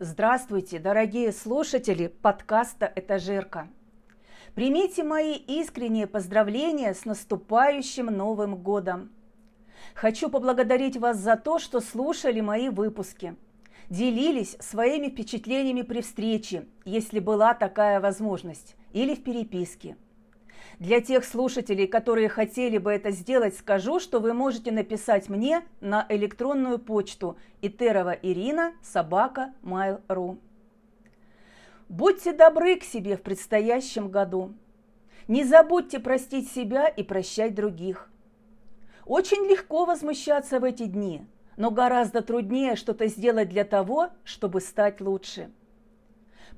Здравствуйте, дорогие слушатели подкаста «Этажерка». Примите мои искренние поздравления с наступающим Новым годом. Хочу поблагодарить вас за то, что слушали мои выпуски, делились своими впечатлениями при встрече, если была такая возможность, или в переписке – для тех слушателей, которые хотели бы это сделать, скажу, что вы можете написать мне на электронную почту итерова собака mail.ru. Будьте добры к себе в предстоящем году. Не забудьте простить себя и прощать других. Очень легко возмущаться в эти дни, но гораздо труднее что-то сделать для того, чтобы стать лучше.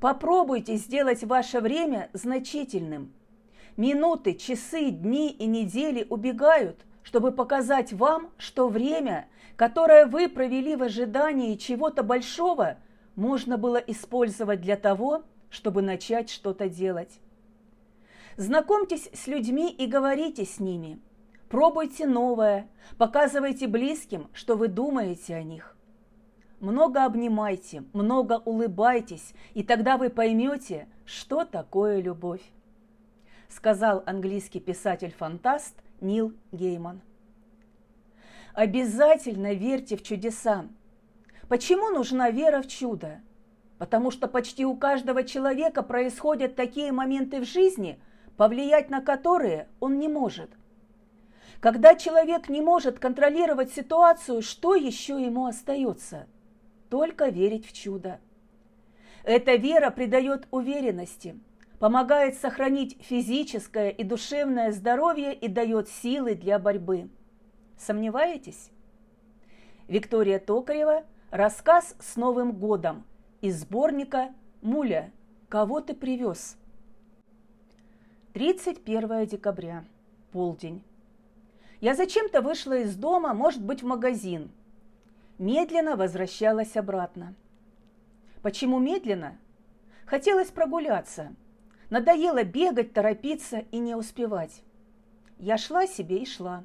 Попробуйте сделать ваше время значительным – Минуты, часы, дни и недели убегают, чтобы показать вам, что время, которое вы провели в ожидании чего-то большого, можно было использовать для того, чтобы начать что-то делать. Знакомьтесь с людьми и говорите с ними. Пробуйте новое, показывайте близким, что вы думаете о них. Много обнимайте, много улыбайтесь, и тогда вы поймете, что такое любовь сказал английский писатель-фантаст Нил Гейман. Обязательно верьте в чудеса. Почему нужна вера в чудо? Потому что почти у каждого человека происходят такие моменты в жизни, повлиять на которые он не может. Когда человек не может контролировать ситуацию, что еще ему остается? Только верить в чудо. Эта вера придает уверенности – помогает сохранить физическое и душевное здоровье и дает силы для борьбы. Сомневаетесь? Виктория Токарева «Рассказ с Новым годом» из сборника «Муля, кого ты привез?» 31 декабря, полдень. Я зачем-то вышла из дома, может быть, в магазин. Медленно возвращалась обратно. Почему медленно? Хотелось прогуляться – Надоело бегать, торопиться и не успевать. Я шла себе и шла.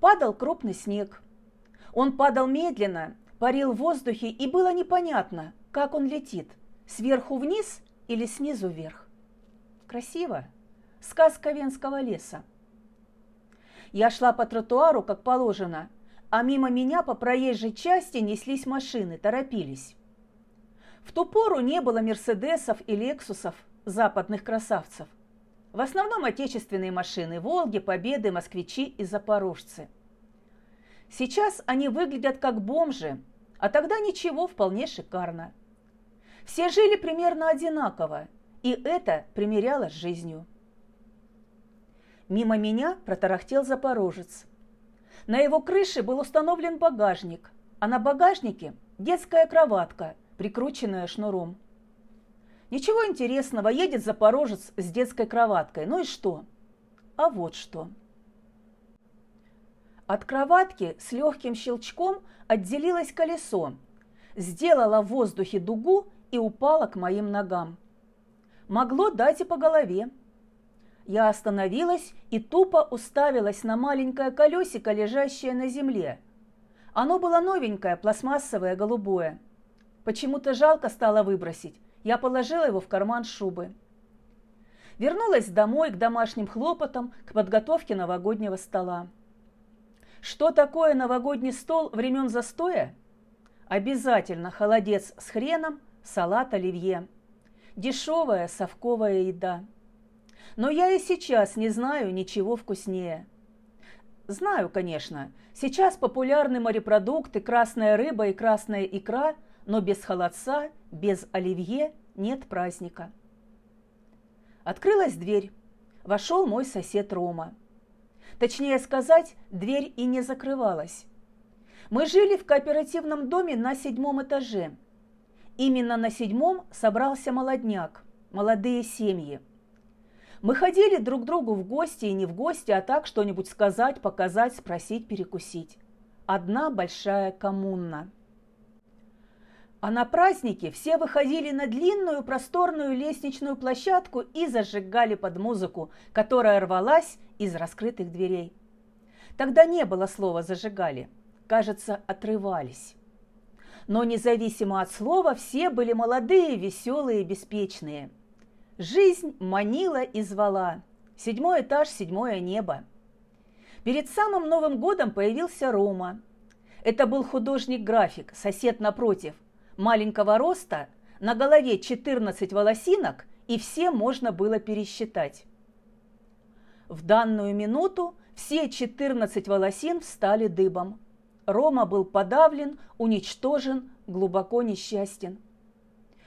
Падал крупный снег. Он падал медленно, парил в воздухе, и было непонятно, как он летит, сверху вниз или снизу вверх. Красиво. Сказка Венского леса. Я шла по тротуару, как положено, а мимо меня по проезжей части неслись машины, торопились. В ту пору не было Мерседесов и Лексусов, западных красавцев. В основном отечественные машины – «Волги», «Победы», «Москвичи» и «Запорожцы». Сейчас они выглядят как бомжи, а тогда ничего, вполне шикарно. Все жили примерно одинаково, и это примеряло с жизнью. Мимо меня протарахтел запорожец. На его крыше был установлен багажник, а на багажнике детская кроватка, прикрученная шнуром. Ничего интересного, едет запорожец с детской кроваткой. Ну и что? А вот что. От кроватки с легким щелчком отделилось колесо, сделало в воздухе дугу и упало к моим ногам. Могло дать и по голове. Я остановилась и тупо уставилась на маленькое колесико, лежащее на земле. Оно было новенькое, пластмассовое, голубое. Почему-то жалко стало выбросить, я положила его в карман шубы. Вернулась домой к домашним хлопотам, к подготовке новогоднего стола. Что такое новогодний стол времен застоя? Обязательно холодец с хреном, салат оливье. Дешевая совковая еда. Но я и сейчас не знаю ничего вкуснее. Знаю, конечно, сейчас популярны морепродукты, красная рыба и красная икра – но без холодца, без оливье нет праздника. Открылась дверь. Вошел мой сосед Рома. Точнее сказать, дверь и не закрывалась. Мы жили в кооперативном доме на седьмом этаже. Именно на седьмом собрался молодняк, молодые семьи. Мы ходили друг другу в гости и не в гости, а так что-нибудь сказать, показать, спросить, перекусить. Одна большая коммуна – а на празднике все выходили на длинную просторную лестничную площадку и зажигали под музыку, которая рвалась из раскрытых дверей. Тогда не было слова «зажигали», кажется, отрывались. Но независимо от слова, все были молодые, веселые, беспечные. Жизнь манила и звала. Седьмой этаж, седьмое небо. Перед самым Новым годом появился Рома. Это был художник-график, сосед напротив, маленького роста, на голове 14 волосинок, и все можно было пересчитать. В данную минуту все 14 волосин встали дыбом. Рома был подавлен, уничтожен, глубоко несчастен.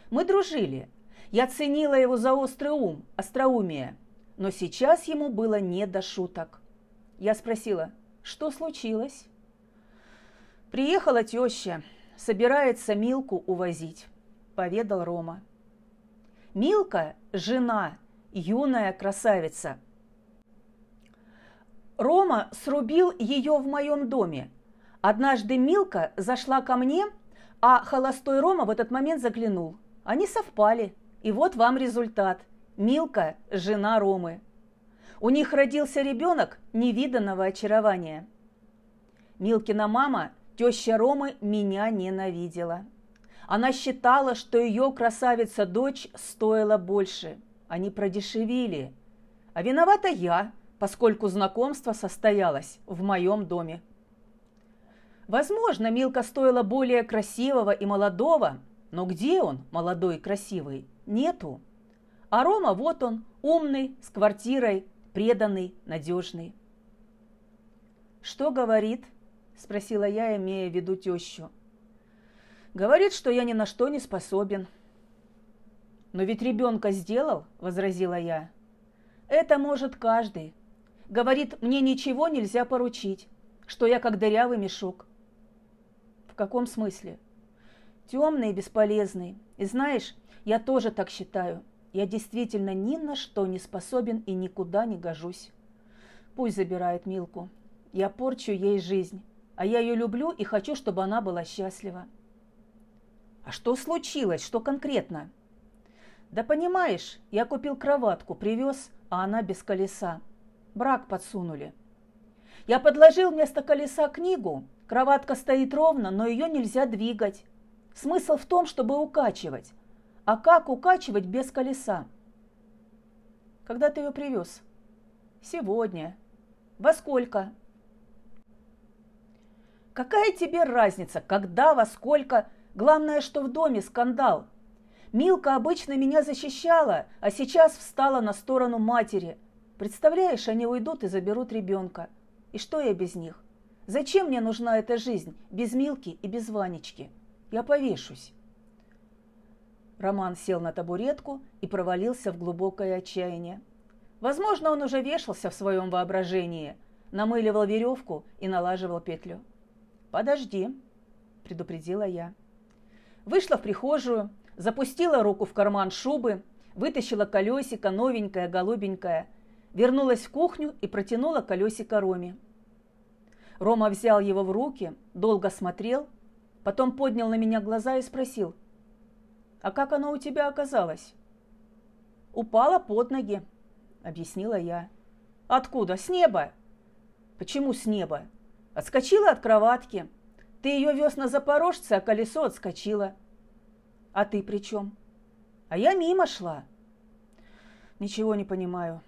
Мы дружили. Я ценила его за острый ум, остроумие. Но сейчас ему было не до шуток. Я спросила, что случилось? Приехала теща, собирается Милку увозить, поведал Рома. Милка – жена, юная красавица. Рома срубил ее в моем доме. Однажды Милка зашла ко мне, а холостой Рома в этот момент заглянул. Они совпали. И вот вам результат. Милка – жена Ромы. У них родился ребенок невиданного очарования. Милкина мама, теща Ромы, меня ненавидела. Она считала, что ее красавица-дочь стоила больше. Они продешевили. А виновата я, поскольку знакомство состоялось в моем доме. Возможно, Милка стоила более красивого и молодого, но где он, молодой и красивый, нету. А Рома вот он, умный, с квартирой, преданный, надежный. «Что говорит?» – спросила я, имея в виду тещу. «Говорит, что я ни на что не способен». «Но ведь ребенка сделал», – возразила я. «Это может каждый. Говорит, мне ничего нельзя поручить, что я как дырявый мешок». «В каком смысле?» «Темный и бесполезный. И знаешь, я тоже так считаю. Я действительно ни на что не способен и никуда не гожусь. Пусть забирает Милку. Я порчу ей жизнь, а я ее люблю и хочу, чтобы она была счастлива. А что случилось? Что конкретно? Да понимаешь, я купил кроватку, привез, а она без колеса. Брак подсунули. Я подложил вместо колеса книгу. Кроватка стоит ровно, но ее нельзя двигать. Смысл в том, чтобы укачивать. А как укачивать без колеса? Когда ты ее привез? Сегодня. Во сколько? Какая тебе разница, когда, во сколько? Главное, что в доме скандал. Милка обычно меня защищала, а сейчас встала на сторону матери. Представляешь, они уйдут и заберут ребенка. И что я без них? Зачем мне нужна эта жизнь, без Милки и без Ванечки? Я повешусь. Роман сел на табуретку и провалился в глубокое отчаяние. Возможно, он уже вешался в своем воображении, намыливал веревку и налаживал петлю. «Подожди», – предупредила я. Вышла в прихожую, запустила руку в карман шубы, вытащила колесико, новенькое, голубенькое, вернулась в кухню и протянула колесико Роме. Рома взял его в руки, долго смотрел, потом поднял на меня глаза и спросил – а как оно у тебя оказалось? Упала под ноги, объяснила я. Откуда? С неба. Почему с неба? Отскочила от кроватки. Ты ее вез на Запорожце, а колесо отскочило. А ты при чем? А я мимо шла. Ничего не понимаю.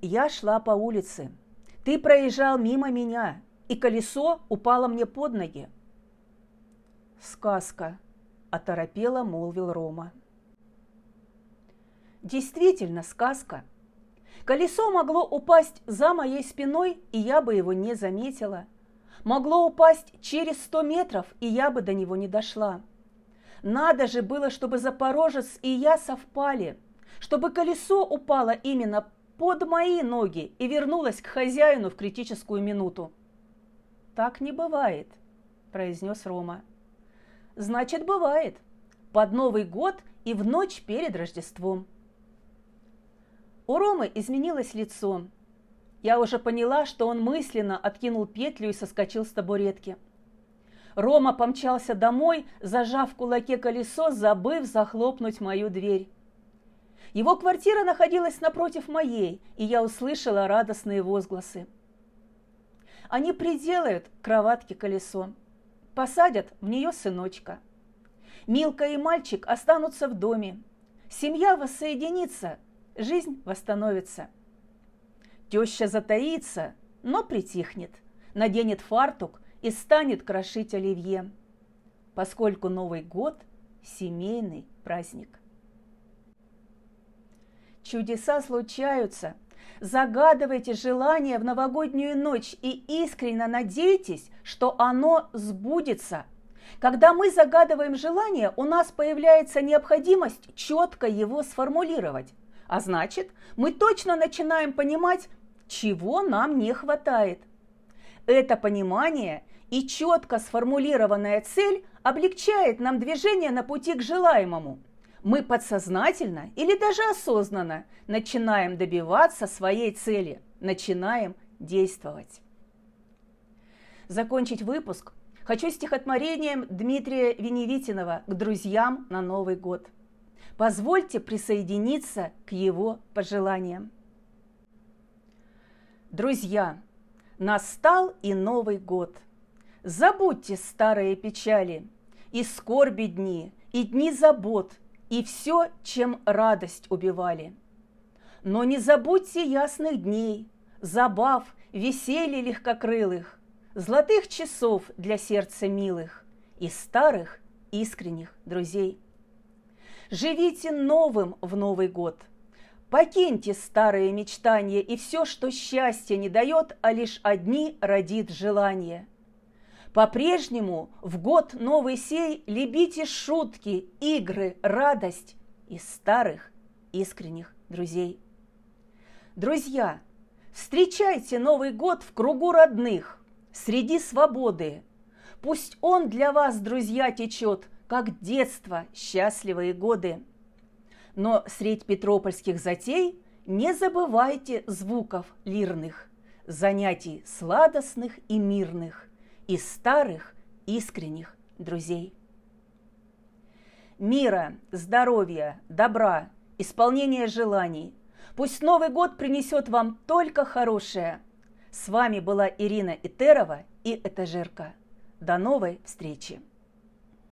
Я шла по улице. Ты проезжал мимо меня, и колесо упало мне под ноги. Сказка, оторопело молвил Рома. Действительно сказка. Колесо могло упасть за моей спиной, и я бы его не заметила. Могло упасть через сто метров, и я бы до него не дошла. Надо же было, чтобы Запорожец и я совпали, чтобы колесо упало именно под мои ноги и вернулось к хозяину в критическую минуту. «Так не бывает», – произнес Рома. Значит, бывает. Под Новый год и в ночь перед Рождеством. У Ромы изменилось лицо. Я уже поняла, что он мысленно откинул петлю и соскочил с табуретки. Рома помчался домой, зажав в кулаке колесо, забыв захлопнуть мою дверь. Его квартира находилась напротив моей, и я услышала радостные возгласы. Они приделают кроватке колесо. посадят в нее сыночка. Милка и мальчик останутся в доме. Семья воссоединится, жизнь восстановится. Теща затаится, но притихнет, наденет фартук и станет крошить оливье, поскольку Новый год – семейный праздник. Чудеса случаются. Загадывайте желание в новогоднюю ночь и искренне надейтесь, что оно сбудется. Когда мы загадываем желание, у нас появляется необходимость четко его сформулировать. А значит, мы точно начинаем понимать, чего нам не хватает. Это понимание и четко сформулированная цель облегчает нам движение на пути к желаемому. Мы подсознательно или даже осознанно начинаем добиваться своей цели, начинаем действовать. Закончить выпуск хочу стихотворением Дмитрия Веневитинова к друзьям на Новый год. Позвольте присоединиться к его пожеланиям. Друзья, настал и Новый год. Забудьте старые печали, и скорби дни, и дни забот, и все, чем радость убивали. Но не забудьте ясных дней, забав, веселья легкокрылых, золотых часов для сердца милых и старых искренних друзей. Живите новым в Новый год – Покиньте старые мечтания и все, что счастье не дает, а лишь одни родит желание. По-прежнему в год новый сей любите шутки, игры, радость из старых искренних друзей. Друзья, встречайте Новый год в кругу родных, среди свободы. Пусть он для вас, друзья, течет, как детство, счастливые годы. Но средь петропольских затей не забывайте звуков лирных, занятий сладостных и мирных, и старых искренних друзей. Мира, здоровья, добра, исполнения желаний. Пусть Новый год принесет вам только хорошее. С вами была Ирина Итерова и Этажерка. До новой встречи!